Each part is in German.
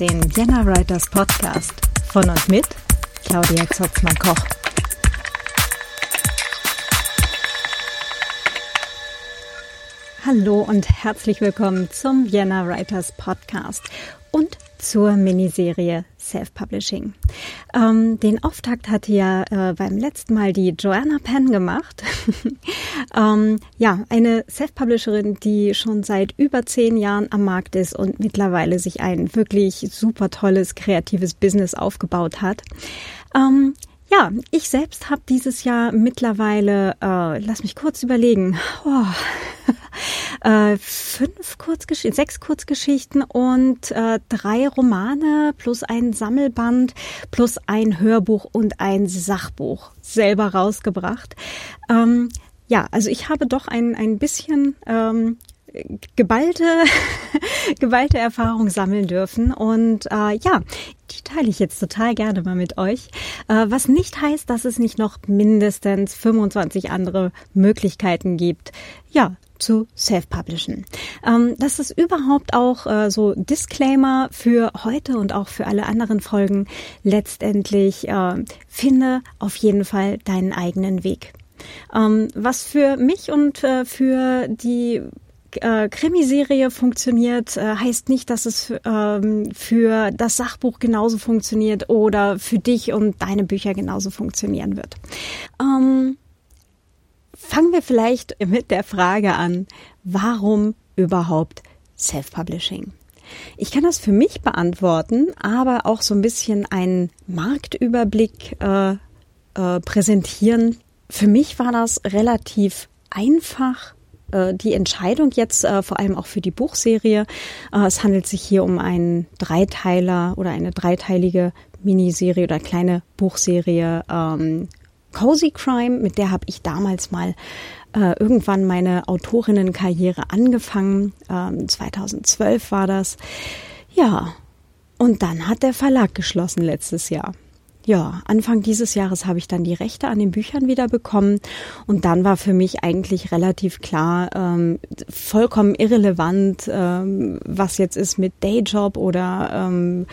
Den Vienna Writers Podcast von und mit Claudia Zotzmann-Koch. Hallo und herzlich willkommen zum Vienna Writers Podcast und zur Miniserie Self-Publishing. Ähm, den Auftakt hatte ja äh, beim letzten Mal die Joanna Penn gemacht. ähm, ja, eine Self-Publisherin, die schon seit über zehn Jahren am Markt ist und mittlerweile sich ein wirklich super tolles, kreatives Business aufgebaut hat. Ähm, ja, ich selbst habe dieses Jahr mittlerweile, äh, lass mich kurz überlegen, oh, äh, fünf Kurzgeschichten, sechs Kurzgeschichten und äh, drei Romane plus ein Sammelband plus ein Hörbuch und ein Sachbuch selber rausgebracht. Ähm, ja, also ich habe doch ein, ein bisschen ähm, geballte, geballte Erfahrung sammeln dürfen. Und äh, ja, die teile ich jetzt total gerne mal mit euch. Äh, was nicht heißt, dass es nicht noch mindestens 25 andere Möglichkeiten gibt, ja, zu self-publishen. Ähm, das ist überhaupt auch äh, so Disclaimer für heute und auch für alle anderen Folgen. Letztendlich äh, finde auf jeden Fall deinen eigenen Weg. Ähm, was für mich und äh, für die äh, Krimiserie funktioniert, äh, heißt nicht, dass es ähm, für das Sachbuch genauso funktioniert oder für dich und deine Bücher genauso funktionieren wird. Ähm, fangen wir vielleicht mit der Frage an, warum überhaupt Self-Publishing? Ich kann das für mich beantworten, aber auch so ein bisschen einen Marktüberblick äh, äh, präsentieren. Für mich war das relativ einfach äh, die Entscheidung jetzt äh, vor allem auch für die Buchserie. Äh, es handelt sich hier um einen Dreiteiler oder eine dreiteilige Miniserie oder kleine Buchserie ähm, Cozy Crime, mit der habe ich damals mal äh, irgendwann meine Autorinnenkarriere angefangen. Ähm, 2012 war das. Ja, und dann hat der Verlag geschlossen letztes Jahr ja, Anfang dieses Jahres habe ich dann die Rechte an den Büchern wieder bekommen und dann war für mich eigentlich relativ klar, ähm, vollkommen irrelevant, ähm, was jetzt ist mit Dayjob oder ähm,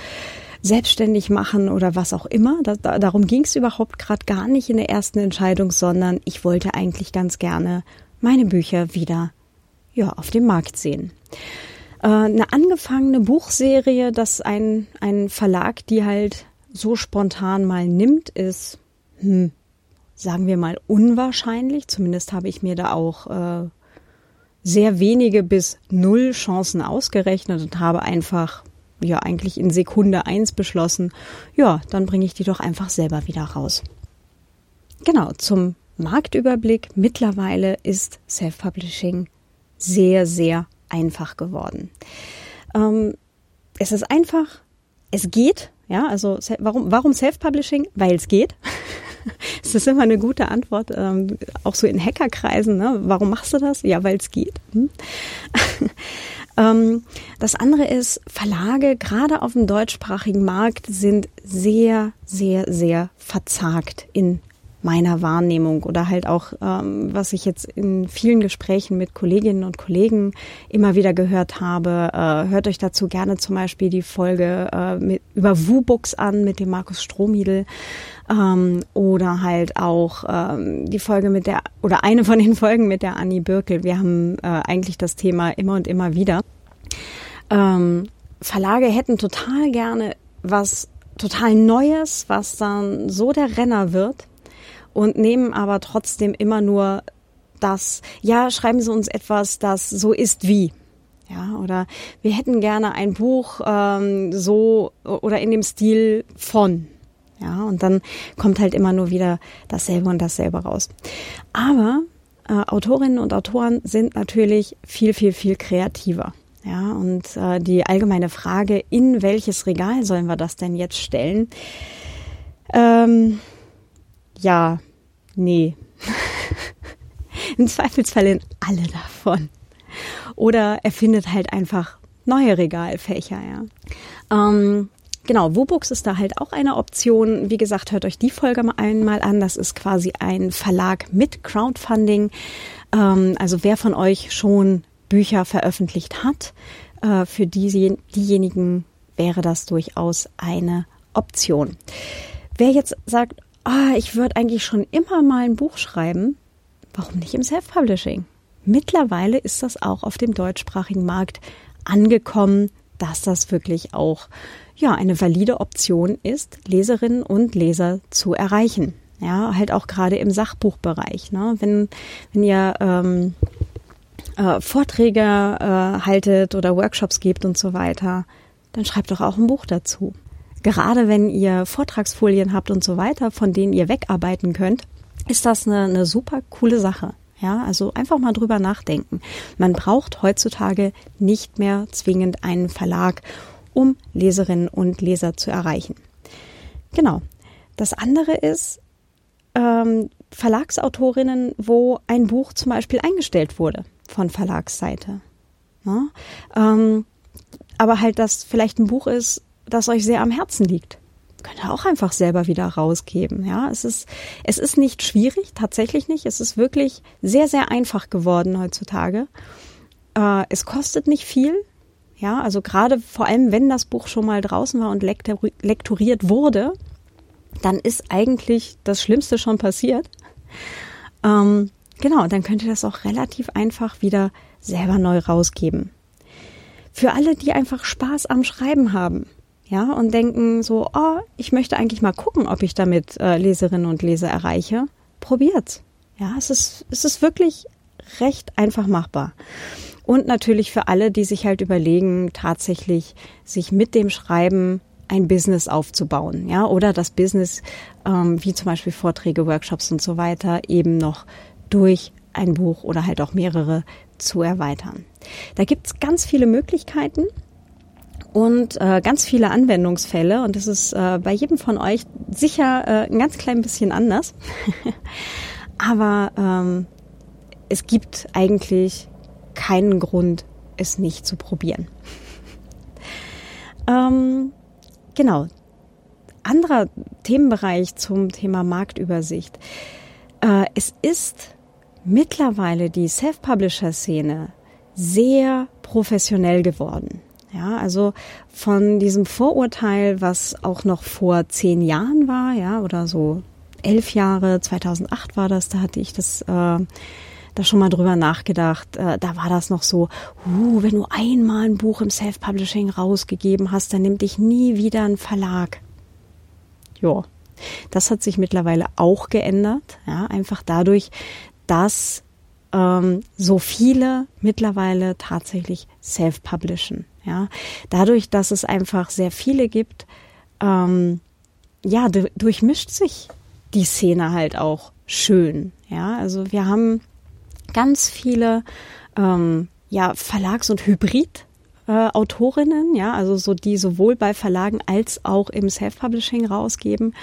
selbstständig machen oder was auch immer. Da, da, darum ging es überhaupt gerade gar nicht in der ersten Entscheidung, sondern ich wollte eigentlich ganz gerne meine Bücher wieder ja, auf dem Markt sehen äh, eine angefangene Buchserie, dass ein, ein Verlag, die halt so spontan mal nimmt, ist, hm, sagen wir mal, unwahrscheinlich. Zumindest habe ich mir da auch äh, sehr wenige bis null Chancen ausgerechnet und habe einfach, ja, eigentlich in Sekunde eins beschlossen, ja, dann bringe ich die doch einfach selber wieder raus. Genau, zum Marktüberblick. Mittlerweile ist Self-Publishing sehr, sehr einfach geworden. Ähm, es ist einfach, es geht, ja, also warum, warum Self-Publishing? Weil es geht. das ist immer eine gute Antwort, ähm, auch so in Hackerkreisen. Ne? Warum machst du das? Ja, weil es geht. Hm? ähm, das andere ist, Verlage, gerade auf dem deutschsprachigen Markt, sind sehr, sehr, sehr verzagt in meiner Wahrnehmung oder halt auch, ähm, was ich jetzt in vielen Gesprächen mit Kolleginnen und Kollegen immer wieder gehört habe. Äh, hört euch dazu gerne zum Beispiel die Folge äh, mit, über WooBooks an mit dem Markus Strohmiedel ähm, oder halt auch ähm, die Folge mit der oder eine von den Folgen mit der Annie Birkel. Wir haben äh, eigentlich das Thema immer und immer wieder. Ähm, Verlage hätten total gerne was total Neues, was dann so der Renner wird und nehmen aber trotzdem immer nur das, ja, schreiben Sie uns etwas, das so ist wie. Ja, oder wir hätten gerne ein Buch ähm, so oder in dem Stil von. Ja, und dann kommt halt immer nur wieder dasselbe und dasselbe raus. Aber äh, Autorinnen und Autoren sind natürlich viel, viel, viel kreativer. Ja, und äh, die allgemeine Frage, in welches Regal sollen wir das denn jetzt stellen? Ähm, ja, nee. Im Zweifelsfall in alle davon. Oder er findet halt einfach neue Regalfächer, ja. Ähm, genau, Wobooks ist da halt auch eine Option. Wie gesagt, hört euch die Folge mal einmal an. Das ist quasi ein Verlag mit Crowdfunding. Ähm, also wer von euch schon Bücher veröffentlicht hat, äh, für die, diejenigen wäre das durchaus eine Option. Wer jetzt sagt, ah, ich würde eigentlich schon immer mal ein Buch schreiben, warum nicht im Self-Publishing? Mittlerweile ist das auch auf dem deutschsprachigen Markt angekommen, dass das wirklich auch ja eine valide Option ist, Leserinnen und Leser zu erreichen. Ja, halt auch gerade im Sachbuchbereich. Ne? Wenn, wenn ihr ähm, äh, Vorträge äh, haltet oder Workshops gibt und so weiter, dann schreibt doch auch ein Buch dazu. Gerade wenn ihr Vortragsfolien habt und so weiter, von denen ihr wegarbeiten könnt, ist das eine, eine super coole Sache. Ja, also einfach mal drüber nachdenken. Man braucht heutzutage nicht mehr zwingend einen Verlag, um Leserinnen und Leser zu erreichen. Genau. Das andere ist ähm, Verlagsautorinnen, wo ein Buch zum Beispiel eingestellt wurde von Verlagsseite. Ja? Ähm, aber halt, dass vielleicht ein Buch ist, das euch sehr am Herzen liegt könnt ihr auch einfach selber wieder rausgeben. Ja, es ist, es ist nicht schwierig, tatsächlich nicht. Es ist wirklich sehr, sehr einfach geworden heutzutage. Äh, es kostet nicht viel. Ja, also gerade vor allem, wenn das Buch schon mal draußen war und lekturiert wurde, dann ist eigentlich das Schlimmste schon passiert. Ähm, genau, dann könnt ihr das auch relativ einfach wieder selber neu rausgeben. Für alle, die einfach Spaß am Schreiben haben, ja, und denken so, oh, ich möchte eigentlich mal gucken, ob ich damit äh, Leserinnen und Leser erreiche. Probiert's. Ja, es ist, es ist wirklich recht einfach machbar. Und natürlich für alle, die sich halt überlegen, tatsächlich sich mit dem Schreiben ein Business aufzubauen, ja, oder das Business, ähm, wie zum Beispiel Vorträge, Workshops und so weiter, eben noch durch ein Buch oder halt auch mehrere zu erweitern. Da gibt's ganz viele Möglichkeiten und äh, ganz viele Anwendungsfälle. Und das ist äh, bei jedem von euch sicher äh, ein ganz klein bisschen anders. Aber ähm, es gibt eigentlich keinen Grund, es nicht zu probieren. ähm, genau. Anderer Themenbereich zum Thema Marktübersicht. Äh, es ist mittlerweile die Self-Publisher-Szene sehr professionell geworden. Ja, also von diesem Vorurteil, was auch noch vor zehn Jahren war, ja, oder so elf Jahre, 2008 war das, da hatte ich das, äh, da schon mal drüber nachgedacht. Äh, da war das noch so, uh, wenn du einmal ein Buch im Self-Publishing rausgegeben hast, dann nimmt dich nie wieder ein Verlag. Ja, das hat sich mittlerweile auch geändert, ja, einfach dadurch, dass ähm, so viele mittlerweile tatsächlich self-publishen. Ja, dadurch, dass es einfach sehr viele gibt, ähm, ja, durchmischt sich die Szene halt auch schön. Ja, also wir haben ganz viele ähm, ja, Verlags- und Hybrid- äh, Autorinnen, ja, also so die sowohl bei Verlagen als auch im Self-Publishing rausgeben.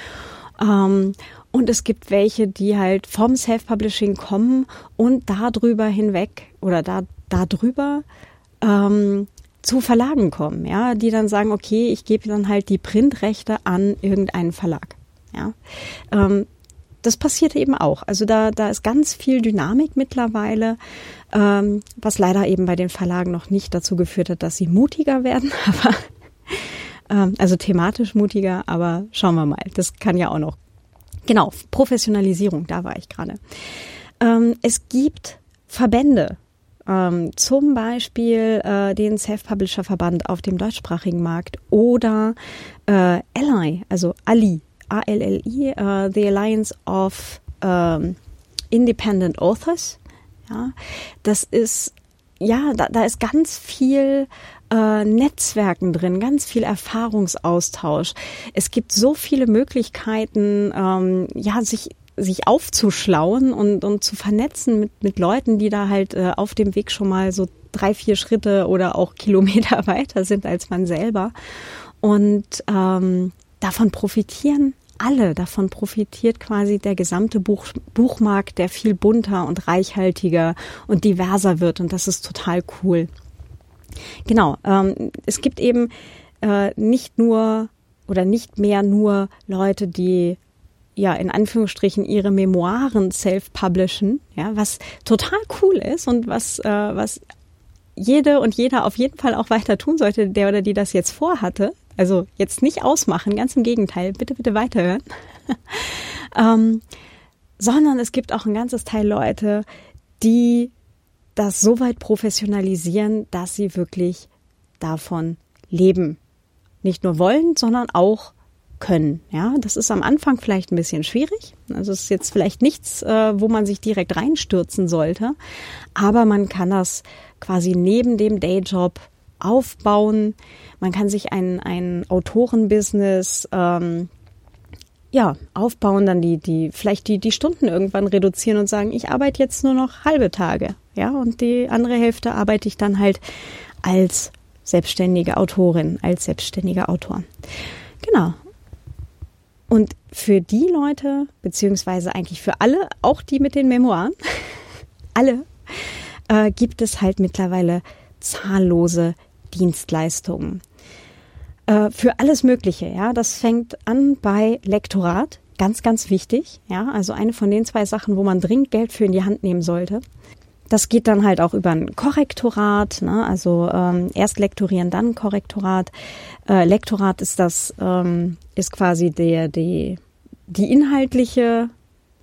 Ähm, und es gibt welche, die halt vom Self-Publishing kommen und darüber hinweg oder da darüber ähm, zu Verlagen kommen, ja, die dann sagen, okay, ich gebe dann halt die Printrechte an irgendeinen Verlag. Ja. Ähm, das passiert eben auch. Also da, da ist ganz viel Dynamik mittlerweile, ähm, was leider eben bei den Verlagen noch nicht dazu geführt hat, dass sie mutiger werden, aber ähm, also thematisch mutiger, aber schauen wir mal. Das kann ja auch noch. Genau, Professionalisierung, da war ich gerade. Ähm, es gibt Verbände, ähm, zum Beispiel äh, den Self-Publisher-Verband auf dem deutschsprachigen Markt oder äh, Ally, also Ali, A-L-L-I, äh, the Alliance of ähm, Independent Authors. Ja, das ist ja, da, da ist ganz viel äh, Netzwerken drin, ganz viel Erfahrungsaustausch. Es gibt so viele Möglichkeiten, ähm, ja, sich sich aufzuschlauen und, und zu vernetzen mit, mit Leuten, die da halt äh, auf dem Weg schon mal so drei, vier Schritte oder auch Kilometer weiter sind als man selber. Und ähm, davon profitieren alle. Davon profitiert quasi der gesamte Buch, Buchmarkt, der viel bunter und reichhaltiger und diverser wird. Und das ist total cool. Genau. Ähm, es gibt eben äh, nicht nur oder nicht mehr nur Leute, die ja, in Anführungsstrichen ihre Memoiren self-publishen, ja, was total cool ist und was, äh, was jede und jeder auf jeden Fall auch weiter tun sollte, der oder die das jetzt vorhatte, Also jetzt nicht ausmachen, ganz im Gegenteil, bitte, bitte weiterhören. ähm, sondern es gibt auch ein ganzes Teil Leute, die das so weit professionalisieren, dass sie wirklich davon leben. Nicht nur wollen, sondern auch können. Ja, das ist am Anfang vielleicht ein bisschen schwierig. Also es ist jetzt vielleicht nichts, äh, wo man sich direkt reinstürzen sollte. Aber man kann das quasi neben dem Dayjob aufbauen. Man kann sich ein, ein Autorenbusiness ähm, ja, aufbauen, dann die, die, vielleicht die, die Stunden irgendwann reduzieren und sagen, ich arbeite jetzt nur noch halbe Tage. Ja, und die andere Hälfte arbeite ich dann halt als selbstständige Autorin, als selbstständiger Autor. Genau. Und für die Leute, beziehungsweise eigentlich für alle, auch die mit den Memoiren, alle, äh, gibt es halt mittlerweile zahllose Dienstleistungen. Äh, für alles Mögliche, ja. Das fängt an bei Lektorat, ganz, ganz wichtig, ja. Also eine von den zwei Sachen, wo man dringend Geld für in die Hand nehmen sollte. Das geht dann halt auch über ein Korrektorat, ne? also ähm, erst lektorieren, dann Korrektorat. Äh, Lektorat ist das, ähm, ist quasi der, die, die inhaltliche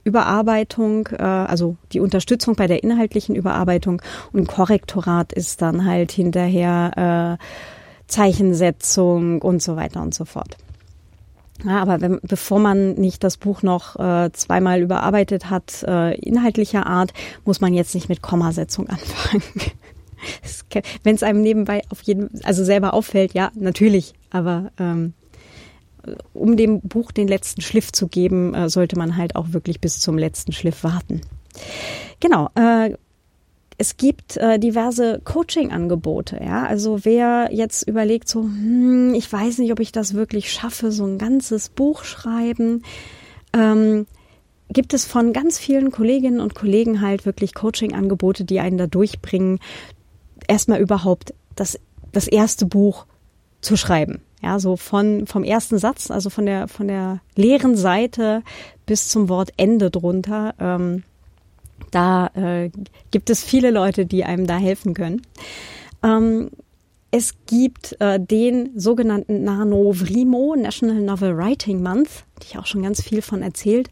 Überarbeitung, äh, also die Unterstützung bei der inhaltlichen Überarbeitung und Korrektorat ist dann halt hinterher äh, Zeichensetzung und so weiter und so fort. Ja, aber wenn, bevor man nicht das Buch noch äh, zweimal überarbeitet hat, äh, inhaltlicher Art, muss man jetzt nicht mit Kommasetzung anfangen. wenn es einem nebenbei auf jeden, also selber auffällt, ja, natürlich, aber ähm, um dem Buch den letzten Schliff zu geben, äh, sollte man halt auch wirklich bis zum letzten Schliff warten. Genau. Äh, es gibt äh, diverse Coaching-Angebote, ja. Also wer jetzt überlegt, so, hm, ich weiß nicht, ob ich das wirklich schaffe, so ein ganzes Buch schreiben, ähm, gibt es von ganz vielen Kolleginnen und Kollegen halt wirklich Coaching-Angebote, die einen da durchbringen, erstmal überhaupt das, das erste Buch zu schreiben. Ja, so von, vom ersten Satz, also von der, von der leeren Seite bis zum Wort Ende drunter. Ähm, da äh, gibt es viele Leute, die einem da helfen können. Ähm, es gibt äh, den sogenannten NaNoWriMo, National Novel Writing Month, die ich auch schon ganz viel von erzählt.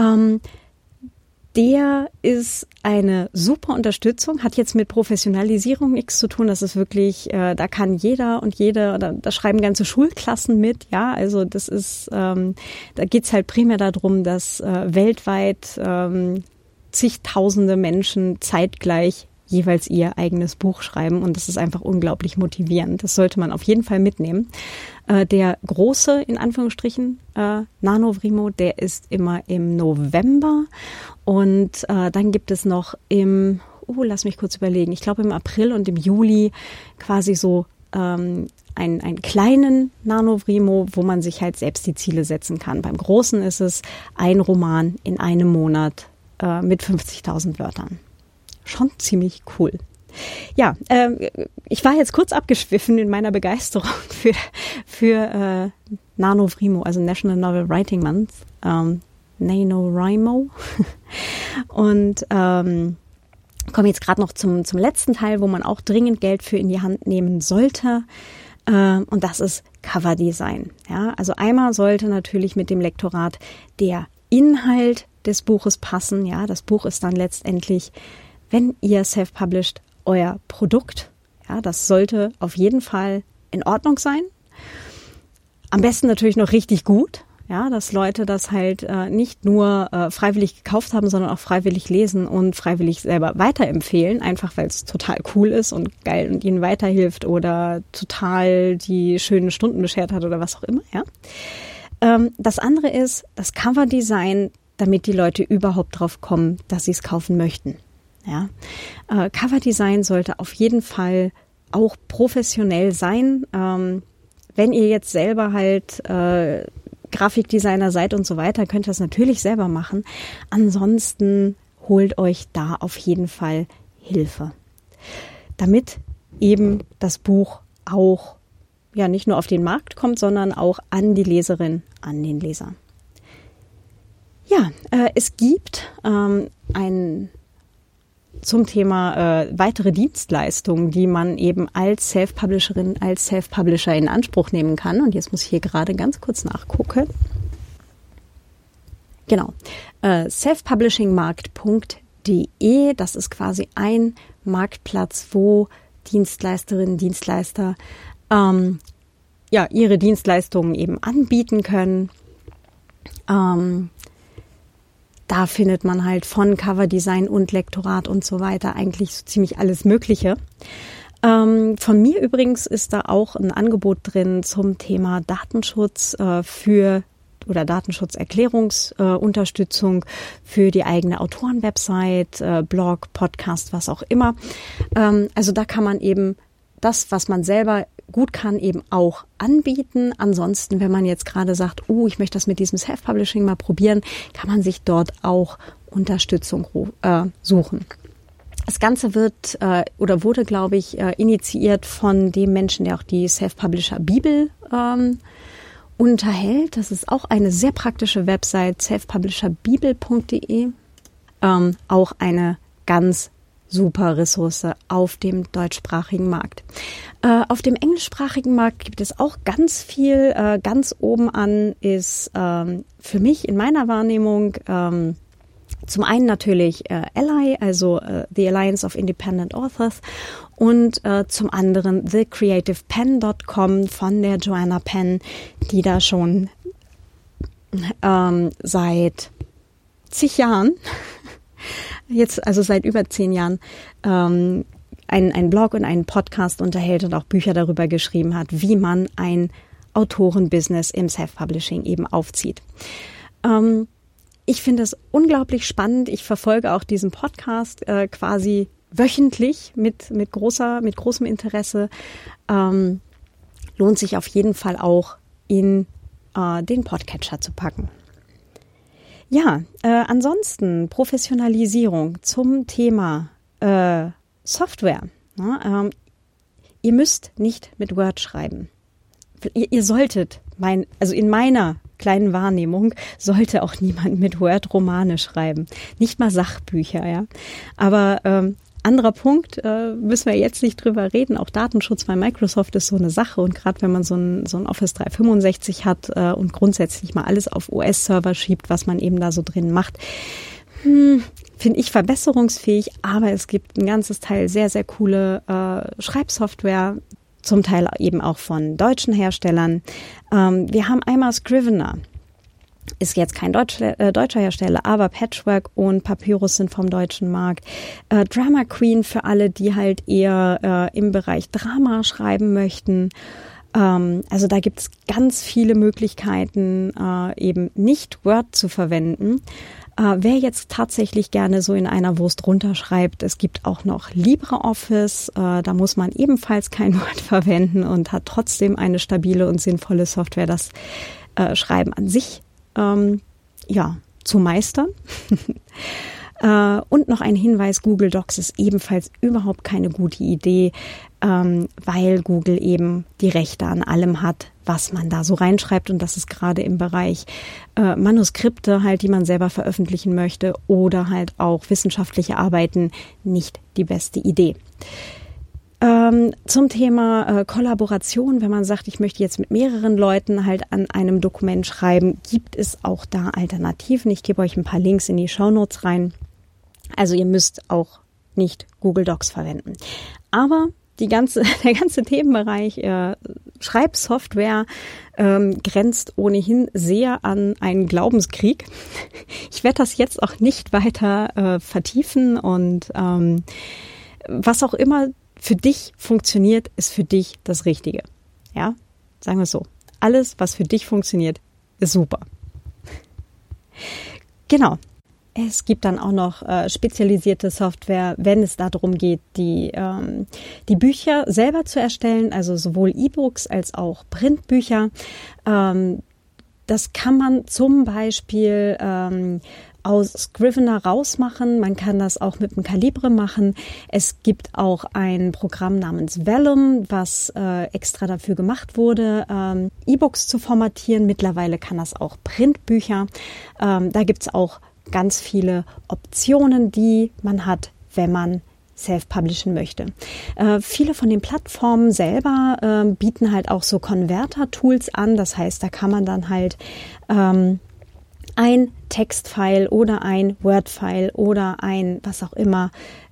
Ähm, der ist eine super Unterstützung, hat jetzt mit Professionalisierung nichts zu tun. Das ist wirklich, äh, da kann jeder und jede, da, da schreiben ganze Schulklassen mit, ja. Also das ist, ähm, da geht's halt primär darum, dass äh, weltweit ähm, zigtausende Menschen zeitgleich jeweils ihr eigenes Buch schreiben und das ist einfach unglaublich motivierend. Das sollte man auf jeden Fall mitnehmen. Äh, der große, in Anführungsstrichen, äh, Nanovrimo, der ist immer im November und äh, dann gibt es noch im, oh, lass mich kurz überlegen, ich glaube im April und im Juli quasi so ähm, einen, einen kleinen Nanovrimo, wo man sich halt selbst die Ziele setzen kann. Beim großen ist es ein Roman in einem Monat äh, mit 50.000 Wörtern. Schon ziemlich cool. Ja, äh, ich war jetzt kurz abgeschwiffen in meiner Begeisterung für, für äh, NaNoWriMo, also National Novel Writing Month, ähm, NaNoWriMo. Und ähm, komme jetzt gerade noch zum, zum letzten Teil, wo man auch dringend Geld für in die Hand nehmen sollte. Äh, und das ist Coverdesign. Ja, also einmal sollte natürlich mit dem Lektorat der Inhalt des Buches passen. Ja, das Buch ist dann letztendlich, wenn ihr self-published, euer Produkt. Ja, das sollte auf jeden Fall in Ordnung sein. Am besten natürlich noch richtig gut. Ja, dass Leute das halt äh, nicht nur äh, freiwillig gekauft haben, sondern auch freiwillig lesen und freiwillig selber weiterempfehlen, einfach weil es total cool ist und geil und ihnen weiterhilft oder total die schönen Stunden beschert hat oder was auch immer, ja. Ähm, das andere ist, das Coverdesign damit die Leute überhaupt drauf kommen, dass sie es kaufen möchten. Ja, äh, Coverdesign sollte auf jeden Fall auch professionell sein. Ähm, wenn ihr jetzt selber halt äh, Grafikdesigner seid und so weiter, könnt ihr das natürlich selber machen. Ansonsten holt euch da auf jeden Fall Hilfe, damit eben das Buch auch ja nicht nur auf den Markt kommt, sondern auch an die Leserin, an den Leser. Ja, äh, es gibt ähm, ein zum Thema äh, weitere Dienstleistungen, die man eben als Self-Publisherin, als Self-Publisher in Anspruch nehmen kann. Und jetzt muss ich hier gerade ganz kurz nachgucken. Genau. Äh, selfpublishingmarkt.de, das ist quasi ein Marktplatz, wo Dienstleisterinnen, Dienstleister ähm, ja, ihre Dienstleistungen eben anbieten können. Ähm, da findet man halt von Coverdesign und Lektorat und so weiter eigentlich so ziemlich alles Mögliche. Ähm, von mir übrigens ist da auch ein Angebot drin zum Thema Datenschutz äh, für oder Datenschutzerklärungsunterstützung äh, für die eigene Autorenwebsite, äh, Blog, Podcast, was auch immer. Ähm, also da kann man eben das, was man selber gut kann, eben auch anbieten. Ansonsten, wenn man jetzt gerade sagt, oh, ich möchte das mit diesem Self-Publishing mal probieren, kann man sich dort auch Unterstützung äh, suchen. Das Ganze wird äh, oder wurde, glaube ich, äh, initiiert von dem Menschen, der auch die Self-Publisher Bibel ähm, unterhält. Das ist auch eine sehr praktische Website, selfpublisherbibel.de. Ähm, auch eine ganz super Ressource auf dem deutschsprachigen Markt. Äh, auf dem englischsprachigen Markt gibt es auch ganz viel. Äh, ganz oben an ist ähm, für mich in meiner Wahrnehmung ähm, zum einen natürlich äh, Ally, also äh, The Alliance of Independent Authors und äh, zum anderen thecreativepen.com von der Joanna Penn, die da schon ähm, seit zig Jahren, jetzt also seit über zehn Jahren, ähm, einen, einen Blog und einen Podcast unterhält und auch Bücher darüber geschrieben hat, wie man ein Autorenbusiness im Self-Publishing eben aufzieht. Ähm, ich finde es unglaublich spannend. Ich verfolge auch diesen Podcast äh, quasi wöchentlich mit, mit großer, mit großem Interesse. Ähm, lohnt sich auf jeden Fall auch in äh, den Podcatcher zu packen. Ja, äh, ansonsten Professionalisierung zum Thema äh, Software. Ja, ähm, ihr müsst nicht mit Word schreiben. Ihr, ihr solltet, mein, also in meiner kleinen Wahrnehmung sollte auch niemand mit Word Romane schreiben. Nicht mal Sachbücher, ja. Aber ähm, anderer Punkt, äh, müssen wir jetzt nicht drüber reden. Auch Datenschutz bei Microsoft ist so eine Sache. Und gerade wenn man so ein, so ein Office 365 hat äh, und grundsätzlich mal alles auf OS-Server schiebt, was man eben da so drin macht, hm, finde ich verbesserungsfähig. Aber es gibt ein ganzes Teil sehr, sehr coole äh, Schreibsoftware, zum Teil eben auch von deutschen Herstellern. Ähm, wir haben einmal Scrivener. Ist jetzt kein Deutsch, äh, deutscher Hersteller, aber Patchwork und Papyrus sind vom deutschen Markt. Äh, Drama Queen für alle, die halt eher äh, im Bereich Drama schreiben möchten. Ähm, also da gibt es ganz viele Möglichkeiten, äh, eben nicht Word zu verwenden. Äh, wer jetzt tatsächlich gerne so in einer Wurst runterschreibt, es gibt auch noch LibreOffice. Äh, da muss man ebenfalls kein Word verwenden und hat trotzdem eine stabile und sinnvolle Software, das äh, Schreiben an sich ähm, ja zu meistern. Äh, und noch ein Hinweis, Google Docs ist ebenfalls überhaupt keine gute Idee, ähm, weil Google eben die Rechte an allem hat, was man da so reinschreibt. Und das ist gerade im Bereich äh, Manuskripte halt, die man selber veröffentlichen möchte oder halt auch wissenschaftliche Arbeiten nicht die beste Idee. Ähm, zum Thema äh, Kollaboration, wenn man sagt, ich möchte jetzt mit mehreren Leuten halt an einem Dokument schreiben, gibt es auch da Alternativen. Ich gebe euch ein paar Links in die Show Notes rein. Also ihr müsst auch nicht Google Docs verwenden. Aber die ganze, der ganze Themenbereich äh, Schreibsoftware ähm, grenzt ohnehin sehr an einen Glaubenskrieg. Ich werde das jetzt auch nicht weiter äh, vertiefen und ähm, was auch immer für dich funktioniert, ist für dich das Richtige. Ja, sagen wir es so. Alles, was für dich funktioniert, ist super. Genau. Es gibt dann auch noch äh, spezialisierte Software, wenn es darum geht, die, ähm, die Bücher selber zu erstellen, also sowohl E-Books als auch Printbücher. Ähm, das kann man zum Beispiel ähm, aus Scrivener rausmachen. Man kann das auch mit dem Kalibre machen. Es gibt auch ein Programm namens Vellum, was äh, extra dafür gemacht wurde, ähm, E-Books zu formatieren. Mittlerweile kann das auch Printbücher. Ähm, da gibt's auch ganz viele Optionen, die man hat wenn man self-publishen möchte. Äh, viele von den Plattformen selber äh, bieten halt auch so Converter-Tools an. Das heißt, da kann man dann halt ähm, ein Textfile oder ein Word-File oder ein was auch immer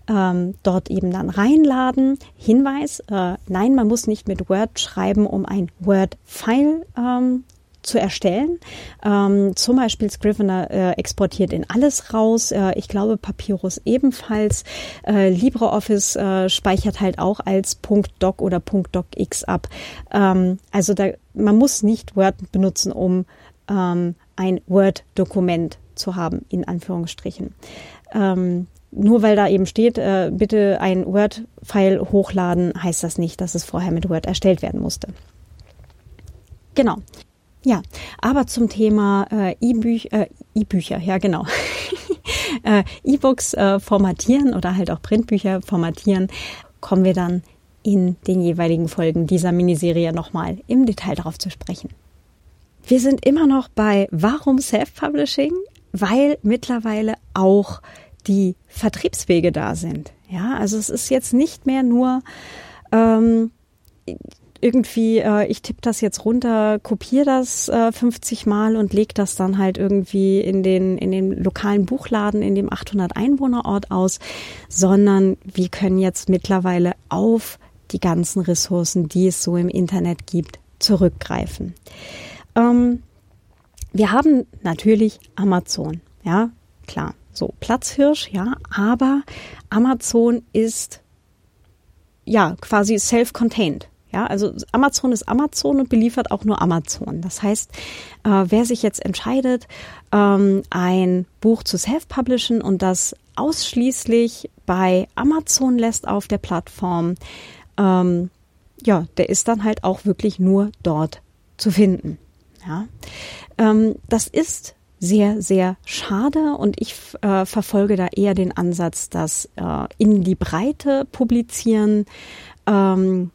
ähm, dort eben dann reinladen. Hinweis, äh, nein, man muss nicht mit Word schreiben, um ein Word-File ähm, zu erstellen. Ähm, zum Beispiel Scrivener äh, exportiert in alles raus. Äh, ich glaube Papyrus ebenfalls. Äh, LibreOffice äh, speichert halt auch als .doc oder .docx ab. Ähm, also da, man muss nicht Word benutzen, um ähm, ein Word-Dokument zu haben, in Anführungsstrichen. Ähm, nur weil da eben steht, äh, bitte ein Word-File hochladen, heißt das nicht, dass es vorher mit Word erstellt werden musste. Genau. Ja, aber zum Thema äh, E-Bücher, äh, E-Bücher, ja genau. äh, E-Books äh, formatieren oder halt auch Printbücher formatieren, kommen wir dann in den jeweiligen Folgen dieser Miniserie nochmal im Detail darauf zu sprechen. Wir sind immer noch bei Warum Self-Publishing? Weil mittlerweile auch die Vertriebswege da sind. Ja, also es ist jetzt nicht mehr nur ähm, irgendwie, äh, ich tippe das jetzt runter, kopiere das äh, 50 Mal und lege das dann halt irgendwie in den, in den lokalen Buchladen in dem 800 Einwohnerort aus, sondern wir können jetzt mittlerweile auf die ganzen Ressourcen, die es so im Internet gibt, zurückgreifen. Ähm, wir haben natürlich Amazon, ja, klar, so Platzhirsch, ja, aber Amazon ist ja quasi self-contained. Ja, also Amazon ist Amazon und beliefert auch nur Amazon. Das heißt, äh, wer sich jetzt entscheidet, ähm, ein Buch zu self-publishen und das ausschließlich bei Amazon lässt auf der Plattform, ähm, ja, der ist dann halt auch wirklich nur dort zu finden. Ja, ähm, das ist sehr, sehr schade und ich äh, verfolge da eher den Ansatz, dass äh, in die Breite publizieren ähm,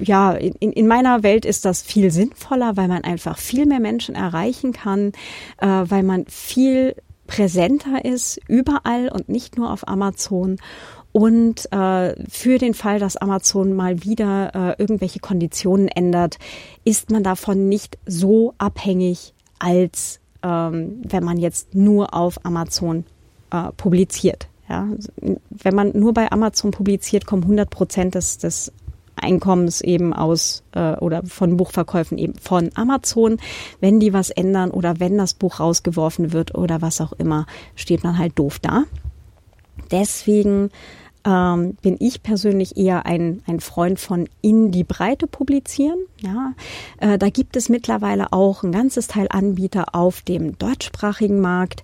ja, in, in meiner Welt ist das viel sinnvoller, weil man einfach viel mehr Menschen erreichen kann, äh, weil man viel präsenter ist, überall und nicht nur auf Amazon. Und äh, für den Fall, dass Amazon mal wieder äh, irgendwelche Konditionen ändert, ist man davon nicht so abhängig, als ähm, wenn man jetzt nur auf Amazon äh, publiziert. Ja, wenn man nur bei Amazon publiziert, kommen 100 Prozent des, des Einkommens eben aus äh, oder von Buchverkäufen eben von Amazon. Wenn die was ändern oder wenn das Buch rausgeworfen wird oder was auch immer, steht man halt doof da. Deswegen ähm, bin ich persönlich eher ein, ein Freund von in die Breite publizieren. Ja, äh, da gibt es mittlerweile auch ein ganzes Teil Anbieter auf dem deutschsprachigen Markt.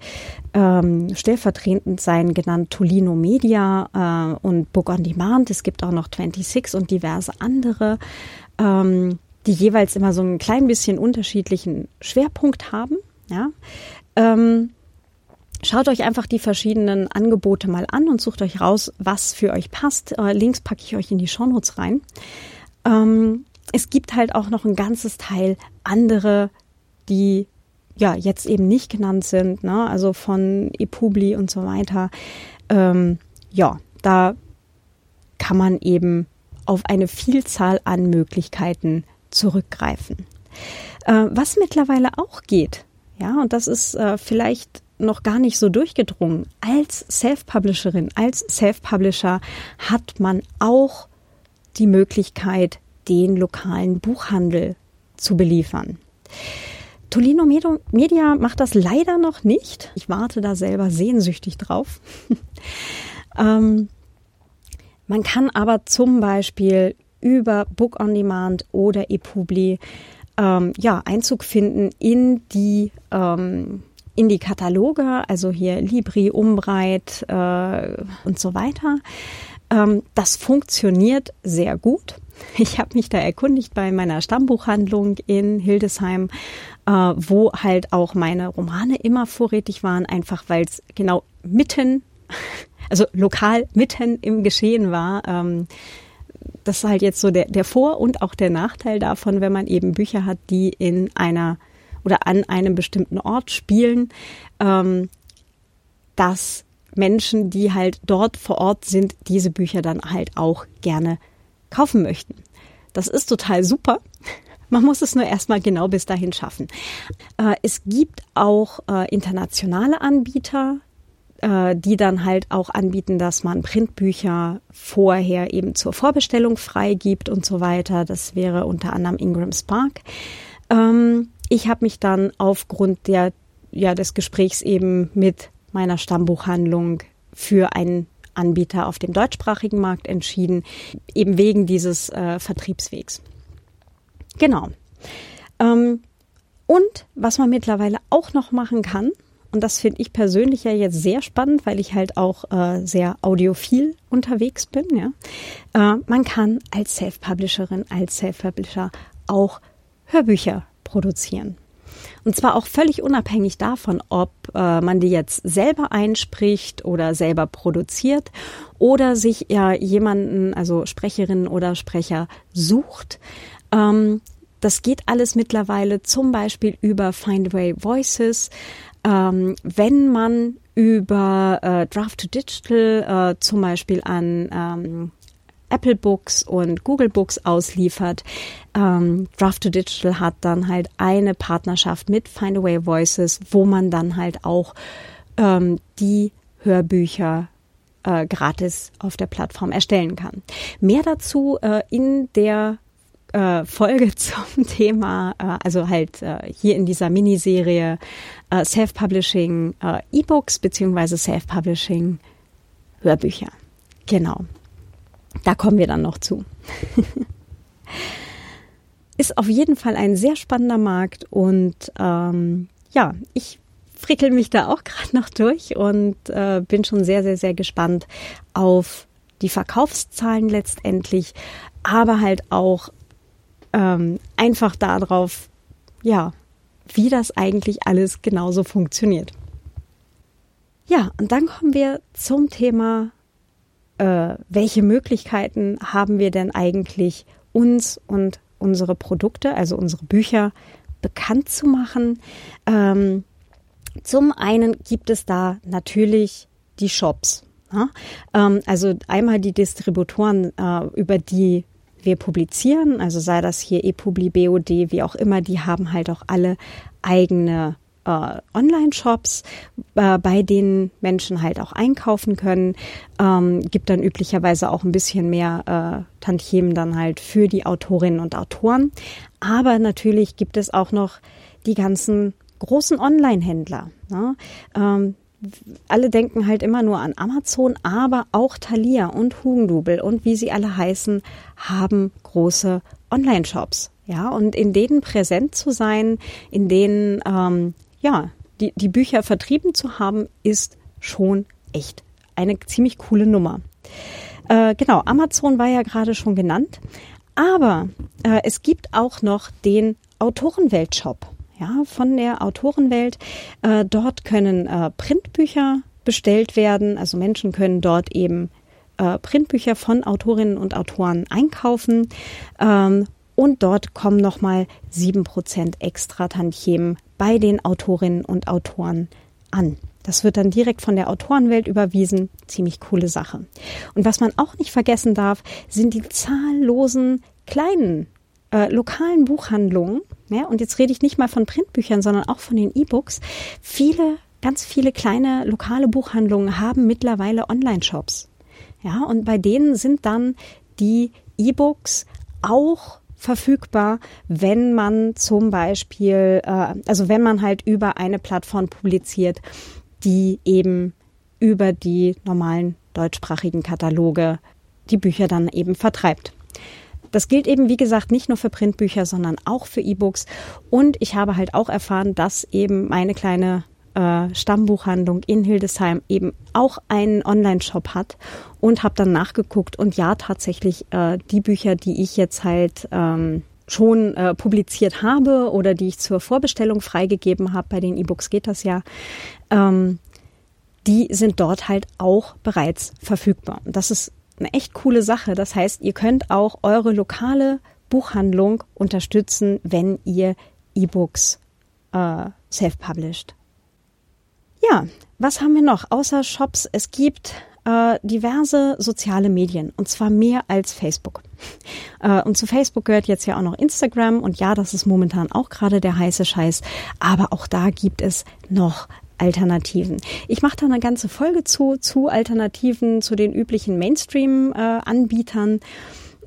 Ähm, stellvertretend seien genannt Tolino Media äh, und Book on Demand. Es gibt auch noch 26 und diverse andere, ähm, die jeweils immer so ein klein bisschen unterschiedlichen Schwerpunkt haben. Ja. Ähm, Schaut euch einfach die verschiedenen Angebote mal an und sucht euch raus, was für euch passt. Äh, Links packe ich euch in die Shownotes rein. Ähm, es gibt halt auch noch ein ganzes Teil andere, die ja jetzt eben nicht genannt sind, ne? also von ePubli und so weiter. Ähm, ja, da kann man eben auf eine Vielzahl an Möglichkeiten zurückgreifen. Äh, was mittlerweile auch geht, ja, und das ist äh, vielleicht noch gar nicht so durchgedrungen. Als Self-Publisherin, als Self-Publisher hat man auch die Möglichkeit, den lokalen Buchhandel zu beliefern. Tolino Media macht das leider noch nicht. Ich warte da selber sehnsüchtig drauf. ähm, man kann aber zum Beispiel über Book on Demand oder ePubli ähm, ja, Einzug finden in die ähm, in die Kataloge, also hier Libri, Umbreit äh, und so weiter. Ähm, das funktioniert sehr gut. Ich habe mich da erkundigt bei meiner Stammbuchhandlung in Hildesheim, äh, wo halt auch meine Romane immer vorrätig waren, einfach weil es genau mitten, also lokal mitten im Geschehen war. Ähm, das ist halt jetzt so der, der Vor- und auch der Nachteil davon, wenn man eben Bücher hat, die in einer oder an einem bestimmten Ort spielen, ähm, dass Menschen, die halt dort vor Ort sind, diese Bücher dann halt auch gerne kaufen möchten. Das ist total super. Man muss es nur erstmal genau bis dahin schaffen. Äh, es gibt auch äh, internationale Anbieter, äh, die dann halt auch anbieten, dass man Printbücher vorher eben zur Vorbestellung freigibt und so weiter. Das wäre unter anderem Ingram Spark. Ähm, ich habe mich dann aufgrund der, ja, des Gesprächs eben mit meiner Stammbuchhandlung für einen Anbieter auf dem deutschsprachigen Markt entschieden, eben wegen dieses äh, Vertriebswegs. Genau. Ähm, und was man mittlerweile auch noch machen kann, und das finde ich persönlich ja jetzt sehr spannend, weil ich halt auch äh, sehr audiophil unterwegs bin. Ja? Äh, man kann als Self-Publisherin, als Self-Publisher auch Hörbücher produzieren. Und zwar auch völlig unabhängig davon, ob äh, man die jetzt selber einspricht oder selber produziert oder sich ja jemanden, also Sprecherin oder Sprecher sucht. Ähm, das geht alles mittlerweile zum Beispiel über Findaway Voices. Ähm, wenn man über äh, Draft to Digital äh, zum Beispiel an ähm, Apple Books und Google Books ausliefert. Ähm, Draft to Digital hat dann halt eine Partnerschaft mit Findaway Voices, wo man dann halt auch ähm, die Hörbücher äh, gratis auf der Plattform erstellen kann. Mehr dazu äh, in der äh, Folge zum Thema, äh, also halt äh, hier in dieser Miniserie äh, Self-Publishing äh, E-Books beziehungsweise Self-Publishing Hörbücher. Genau. Da kommen wir dann noch zu. Ist auf jeden Fall ein sehr spannender Markt und ähm, ja, ich frickel mich da auch gerade noch durch und äh, bin schon sehr, sehr, sehr gespannt auf die Verkaufszahlen letztendlich, aber halt auch ähm, einfach darauf, ja, wie das eigentlich alles genauso funktioniert. Ja, und dann kommen wir zum Thema, äh, welche Möglichkeiten haben wir denn eigentlich, uns und unsere Produkte, also unsere Bücher, bekannt zu machen. Ähm, zum einen gibt es da natürlich die Shops. Ja? Ähm, also einmal die Distributoren, äh, über die wir publizieren, also sei das hier ePubli, BOD, wie auch immer, die haben halt auch alle eigene äh, Online-Shops, äh, bei denen Menschen halt auch einkaufen können. Ähm, gibt dann üblicherweise auch ein bisschen mehr äh, Tantiemen dann halt für die Autorinnen und Autoren. Aber natürlich gibt es auch noch die ganzen großen Online-Händler. Ne? Ähm, alle denken halt immer nur an Amazon, aber auch Thalia und Hugendubel und wie sie alle heißen, haben große Online-Shops. Ja, und in denen präsent zu sein, in denen, ähm, ja, die, die Bücher vertrieben zu haben, ist schon echt eine ziemlich coole Nummer. Äh, genau, Amazon war ja gerade schon genannt, aber äh, es gibt auch noch den Autorenwelt-Shop ja, von der Autorenwelt. Äh, dort können äh, Printbücher bestellt werden. Also Menschen können dort eben äh, Printbücher von Autorinnen und Autoren einkaufen. Ähm, und dort kommen nochmal sieben Prozent extra Tantiemen bei den Autorinnen und Autoren an. Das wird dann direkt von der Autorenwelt überwiesen. Ziemlich coole Sache. Und was man auch nicht vergessen darf, sind die zahllosen kleinen äh, lokalen Buchhandlungen, ja, und jetzt rede ich nicht mal von Printbüchern, sondern auch von den E-Books. Viele, ganz viele kleine lokale Buchhandlungen haben mittlerweile Online-Shops. Ja, und bei denen sind dann die E-Books auch verfügbar, wenn man zum Beispiel, äh, also wenn man halt über eine Plattform publiziert, die eben über die normalen deutschsprachigen Kataloge die Bücher dann eben vertreibt. Das gilt eben, wie gesagt, nicht nur für Printbücher, sondern auch für E-Books. Und ich habe halt auch erfahren, dass eben meine kleine äh, Stammbuchhandlung in Hildesheim eben auch einen Online-Shop hat und habe dann nachgeguckt und ja, tatsächlich äh, die Bücher, die ich jetzt halt ähm, schon äh, publiziert habe oder die ich zur Vorbestellung freigegeben habe, bei den E-Books geht das ja, ähm, die sind dort halt auch bereits verfügbar. Und das ist eine echt coole Sache. Das heißt, ihr könnt auch eure lokale Buchhandlung unterstützen, wenn ihr E-Books äh, self-published. Ja, was haben wir noch außer Shops? Es gibt äh, diverse soziale Medien und zwar mehr als Facebook. Äh, und zu Facebook gehört jetzt ja auch noch Instagram und ja, das ist momentan auch gerade der heiße Scheiß, aber auch da gibt es noch Alternativen. Ich mache da eine ganze Folge zu, zu Alternativen, zu den üblichen Mainstream-Anbietern.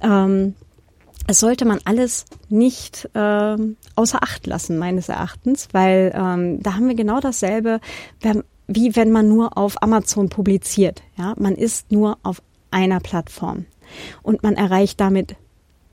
Äh, ähm, es sollte man alles nicht äh, außer Acht lassen, meines Erachtens, weil ähm, da haben wir genau dasselbe, wie wenn man nur auf Amazon publiziert. Ja, man ist nur auf einer Plattform und man erreicht damit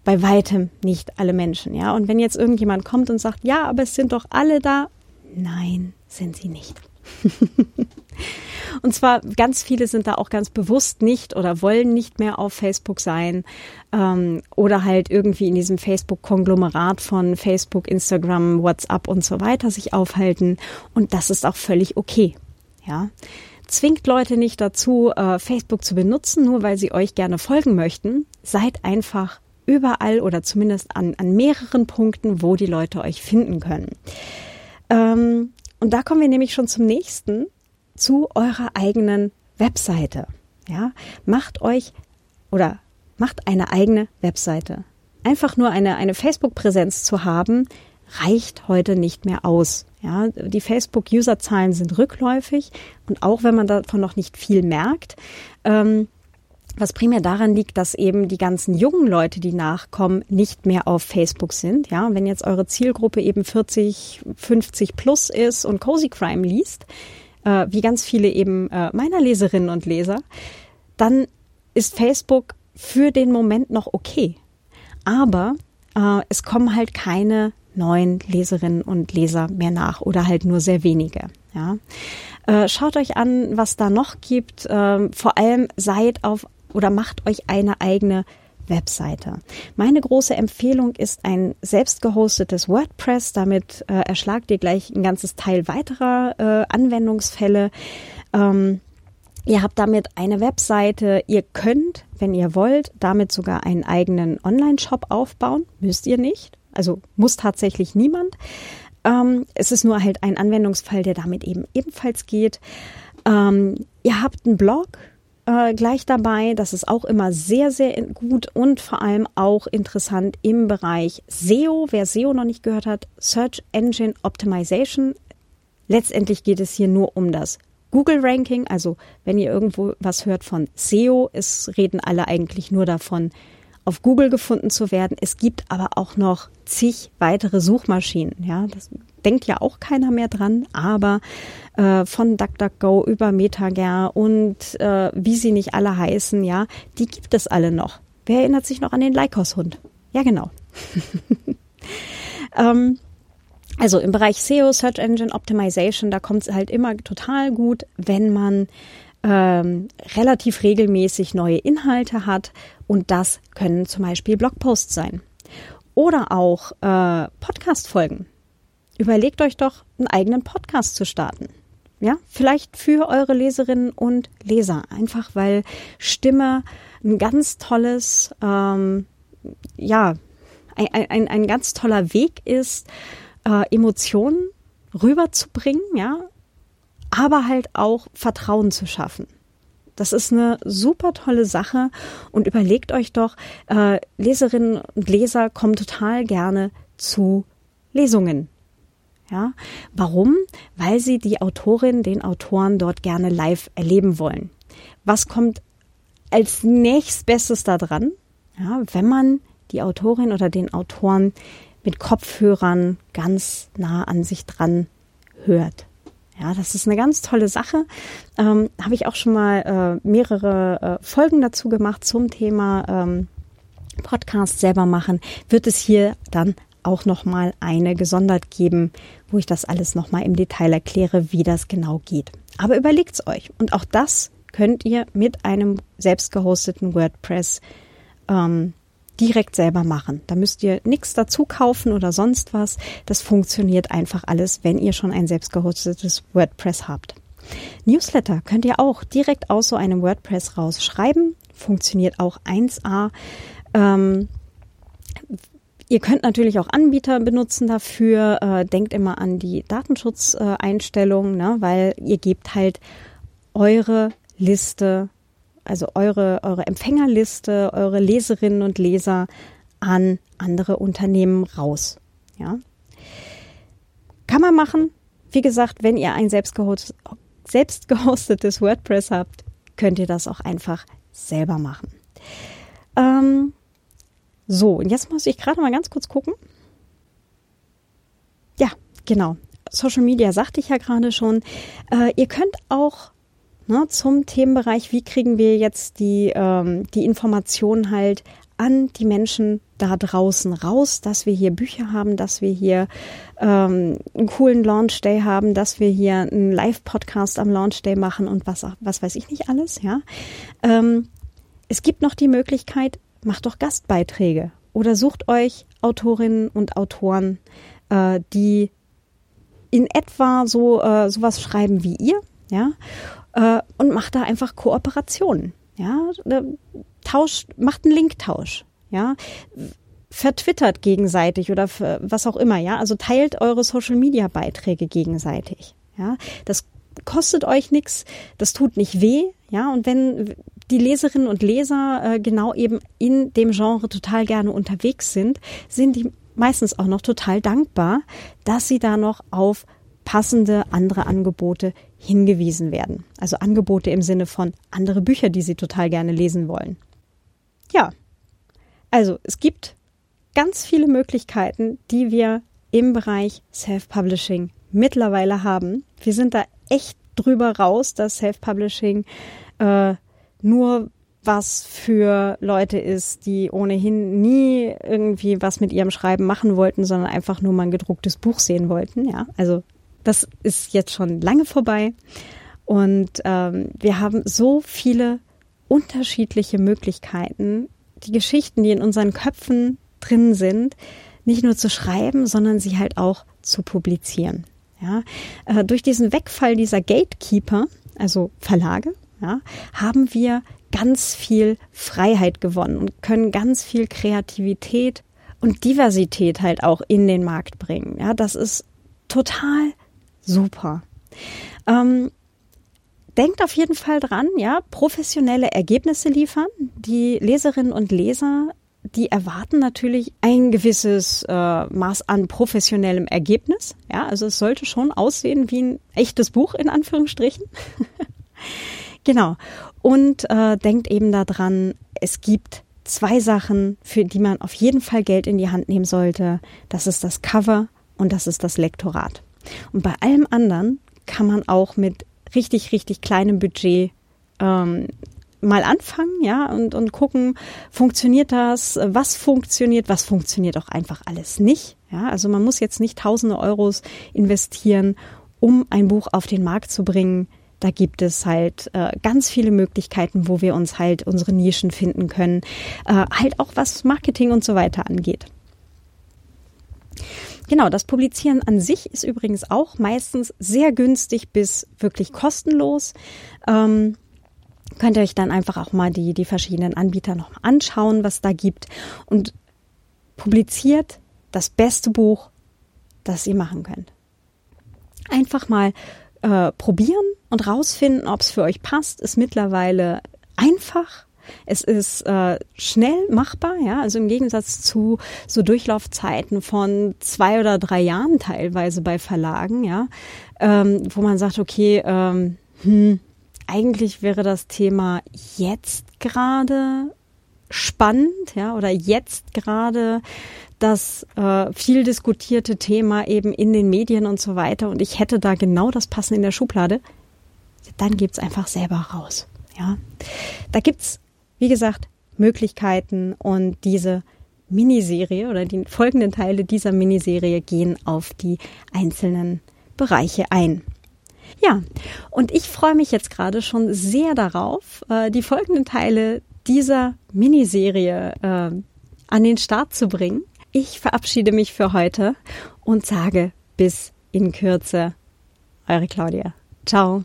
bei weitem nicht alle Menschen. Ja, und wenn jetzt irgendjemand kommt und sagt, ja, aber es sind doch alle da, nein, sind sie nicht. Und zwar ganz viele sind da auch ganz bewusst nicht oder wollen nicht mehr auf Facebook sein ähm, oder halt irgendwie in diesem Facebook-Konglomerat von Facebook, Instagram, WhatsApp und so weiter sich aufhalten. Und das ist auch völlig okay. Ja. Zwingt Leute nicht dazu, äh, Facebook zu benutzen, nur weil sie euch gerne folgen möchten. Seid einfach überall oder zumindest an, an mehreren Punkten, wo die Leute euch finden können. Ähm, und da kommen wir nämlich schon zum nächsten, zu eurer eigenen Webseite. Ja, macht euch oder macht eine eigene Webseite. Einfach nur eine, eine Facebook-Präsenz zu haben, reicht heute nicht mehr aus. Ja, die Facebook-User-Zahlen sind rückläufig und auch wenn man davon noch nicht viel merkt, ähm, was primär daran liegt, dass eben die ganzen jungen Leute, die nachkommen, nicht mehr auf Facebook sind. Ja, wenn jetzt eure Zielgruppe eben 40, 50 plus ist und Cozy Crime liest, äh, wie ganz viele eben äh, meiner Leserinnen und Leser, dann ist Facebook für den Moment noch okay. Aber äh, es kommen halt keine neuen Leserinnen und Leser mehr nach oder halt nur sehr wenige. Ja. Äh, schaut euch an, was da noch gibt. Äh, vor allem seid auf oder macht euch eine eigene Webseite. Meine große Empfehlung ist ein selbst gehostetes WordPress. Damit äh, erschlagt ihr gleich ein ganzes Teil weiterer äh, Anwendungsfälle. Ähm, ihr habt damit eine Webseite. Ihr könnt, wenn ihr wollt, damit sogar einen eigenen Online-Shop aufbauen. Müsst ihr nicht. Also muss tatsächlich niemand. Ähm, es ist nur halt ein Anwendungsfall, der damit eben ebenfalls geht. Ähm, ihr habt einen Blog, äh, gleich dabei. Das ist auch immer sehr, sehr gut und vor allem auch interessant im Bereich SEO. Wer SEO noch nicht gehört hat, Search Engine Optimization. Letztendlich geht es hier nur um das Google Ranking. Also wenn ihr irgendwo was hört von SEO, es reden alle eigentlich nur davon, auf Google gefunden zu werden. Es gibt aber auch noch zig weitere Suchmaschinen. Ja, das denkt ja auch keiner mehr dran, aber äh, von DuckDuckGo über MetaGer und äh, wie sie nicht alle heißen, ja, die gibt es alle noch. Wer erinnert sich noch an den Leikos-Hund? Ja, genau. ähm, also im Bereich SEO, Search Engine Optimization, da kommt es halt immer total gut, wenn man ähm, relativ regelmäßig neue Inhalte hat und das können zum Beispiel Blogposts sein oder auch äh, Podcast-Folgen. Überlegt euch doch, einen eigenen Podcast zu starten. Ja, vielleicht für eure Leserinnen und Leser. Einfach weil Stimme ein ganz tolles, ähm, ja, ein, ein, ein ganz toller Weg ist, äh, Emotionen rüberzubringen, ja, aber halt auch Vertrauen zu schaffen. Das ist eine super tolle Sache und überlegt euch doch, äh, Leserinnen und Leser kommen total gerne zu Lesungen ja, warum? Weil sie die Autorin, den Autoren dort gerne live erleben wollen. Was kommt als nächstbestes da dran? Ja, wenn man die Autorin oder den Autoren mit Kopfhörern ganz nah an sich dran hört. Ja, das ist eine ganz tolle Sache. Ähm, Habe ich auch schon mal äh, mehrere äh, Folgen dazu gemacht zum Thema ähm, Podcast selber machen. Wird es hier dann auch noch mal eine gesondert geben, wo ich das alles noch mal im Detail erkläre, wie das genau geht. Aber überlegt's euch und auch das könnt ihr mit einem selbst gehosteten WordPress ähm, direkt selber machen. Da müsst ihr nichts dazu kaufen oder sonst was. Das funktioniert einfach alles, wenn ihr schon ein selbst gehostetes WordPress habt. Newsletter könnt ihr auch direkt aus so einem WordPress rausschreiben. Funktioniert auch 1A. Ähm, Ihr könnt natürlich auch Anbieter benutzen dafür. Äh, denkt immer an die Datenschutzeinstellungen, ne, weil ihr gebt halt eure Liste, also eure, eure Empfängerliste, eure Leserinnen und Leser an andere Unternehmen raus. Ja. Kann man machen. Wie gesagt, wenn ihr ein selbst, gehostetes WordPress habt, könnt ihr das auch einfach selber machen. Ähm, so, und jetzt muss ich gerade mal ganz kurz gucken. Ja, genau. Social Media sagte ich ja gerade schon. Äh, ihr könnt auch ne, zum Themenbereich, wie kriegen wir jetzt die, ähm, die Informationen halt an die Menschen da draußen raus, dass wir hier Bücher haben, dass wir hier ähm, einen coolen Launch Day haben, dass wir hier einen Live-Podcast am Launch Day machen und was, was weiß ich nicht alles, ja. Ähm, es gibt noch die Möglichkeit, macht doch Gastbeiträge oder sucht euch Autorinnen und Autoren, äh, die in etwa so äh, sowas schreiben wie ihr, ja, äh, und macht da einfach Kooperationen, ja, tauscht, macht einen Linktausch, ja, vertwittert gegenseitig oder was auch immer, ja, also teilt eure Social Media Beiträge gegenseitig, ja, das kostet euch nichts, das tut nicht weh, ja, und wenn die Leserinnen und Leser äh, genau eben in dem Genre total gerne unterwegs sind, sind die meistens auch noch total dankbar, dass sie da noch auf passende andere Angebote hingewiesen werden. Also Angebote im Sinne von andere Bücher, die sie total gerne lesen wollen. Ja, also es gibt ganz viele Möglichkeiten, die wir im Bereich Self-Publishing mittlerweile haben. Wir sind da echt drüber raus, dass Self-Publishing äh, nur was für Leute ist, die ohnehin nie irgendwie was mit ihrem Schreiben machen wollten, sondern einfach nur mal ein gedrucktes Buch sehen wollten. Ja, also das ist jetzt schon lange vorbei und ähm, wir haben so viele unterschiedliche Möglichkeiten, die Geschichten, die in unseren Köpfen drin sind, nicht nur zu schreiben, sondern sie halt auch zu publizieren. Ja, äh, durch diesen Wegfall dieser Gatekeeper, also Verlage, ja, haben wir ganz viel Freiheit gewonnen und können ganz viel Kreativität und Diversität halt auch in den Markt bringen. Ja, das ist total super. Ähm, denkt auf jeden Fall dran, ja, professionelle Ergebnisse liefern. Die Leserinnen und Leser, die erwarten natürlich ein gewisses äh, Maß an professionellem Ergebnis. Ja, also es sollte schon aussehen wie ein echtes Buch in Anführungsstrichen. Genau. Und äh, denkt eben daran, es gibt zwei Sachen, für die man auf jeden Fall Geld in die Hand nehmen sollte. Das ist das Cover und das ist das Lektorat. Und bei allem anderen kann man auch mit richtig, richtig kleinem Budget ähm, mal anfangen, ja, und, und gucken, funktioniert das, was funktioniert, was funktioniert auch einfach alles nicht. Ja, also man muss jetzt nicht tausende Euros investieren, um ein Buch auf den Markt zu bringen, da gibt es halt äh, ganz viele Möglichkeiten, wo wir uns halt unsere Nischen finden können. Äh, halt auch was Marketing und so weiter angeht. Genau, das Publizieren an sich ist übrigens auch meistens sehr günstig bis wirklich kostenlos. Ähm, könnt ihr euch dann einfach auch mal die, die verschiedenen Anbieter noch mal anschauen, was da gibt und publiziert das beste Buch, das ihr machen könnt. Einfach mal äh, probieren und rausfinden, ob es für euch passt, ist mittlerweile einfach. Es ist äh, schnell machbar, ja, also im Gegensatz zu so Durchlaufzeiten von zwei oder drei Jahren teilweise bei Verlagen, ja, ähm, wo man sagt, okay, ähm, hm, eigentlich wäre das Thema jetzt gerade spannend, ja, oder jetzt gerade das äh, viel diskutierte Thema eben in den Medien und so weiter und ich hätte da genau das Passende in der Schublade, dann gibt's einfach selber raus. Ja, da gibt's wie gesagt Möglichkeiten und diese Miniserie oder die folgenden Teile dieser Miniserie gehen auf die einzelnen Bereiche ein. Ja, und ich freue mich jetzt gerade schon sehr darauf, äh, die folgenden Teile dieser Miniserie äh, an den Start zu bringen. Ich verabschiede mich für heute und sage bis in Kürze. Eure Claudia. Ciao.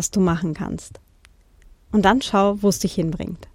Das du machen kannst. Und dann schau, wo es dich hinbringt.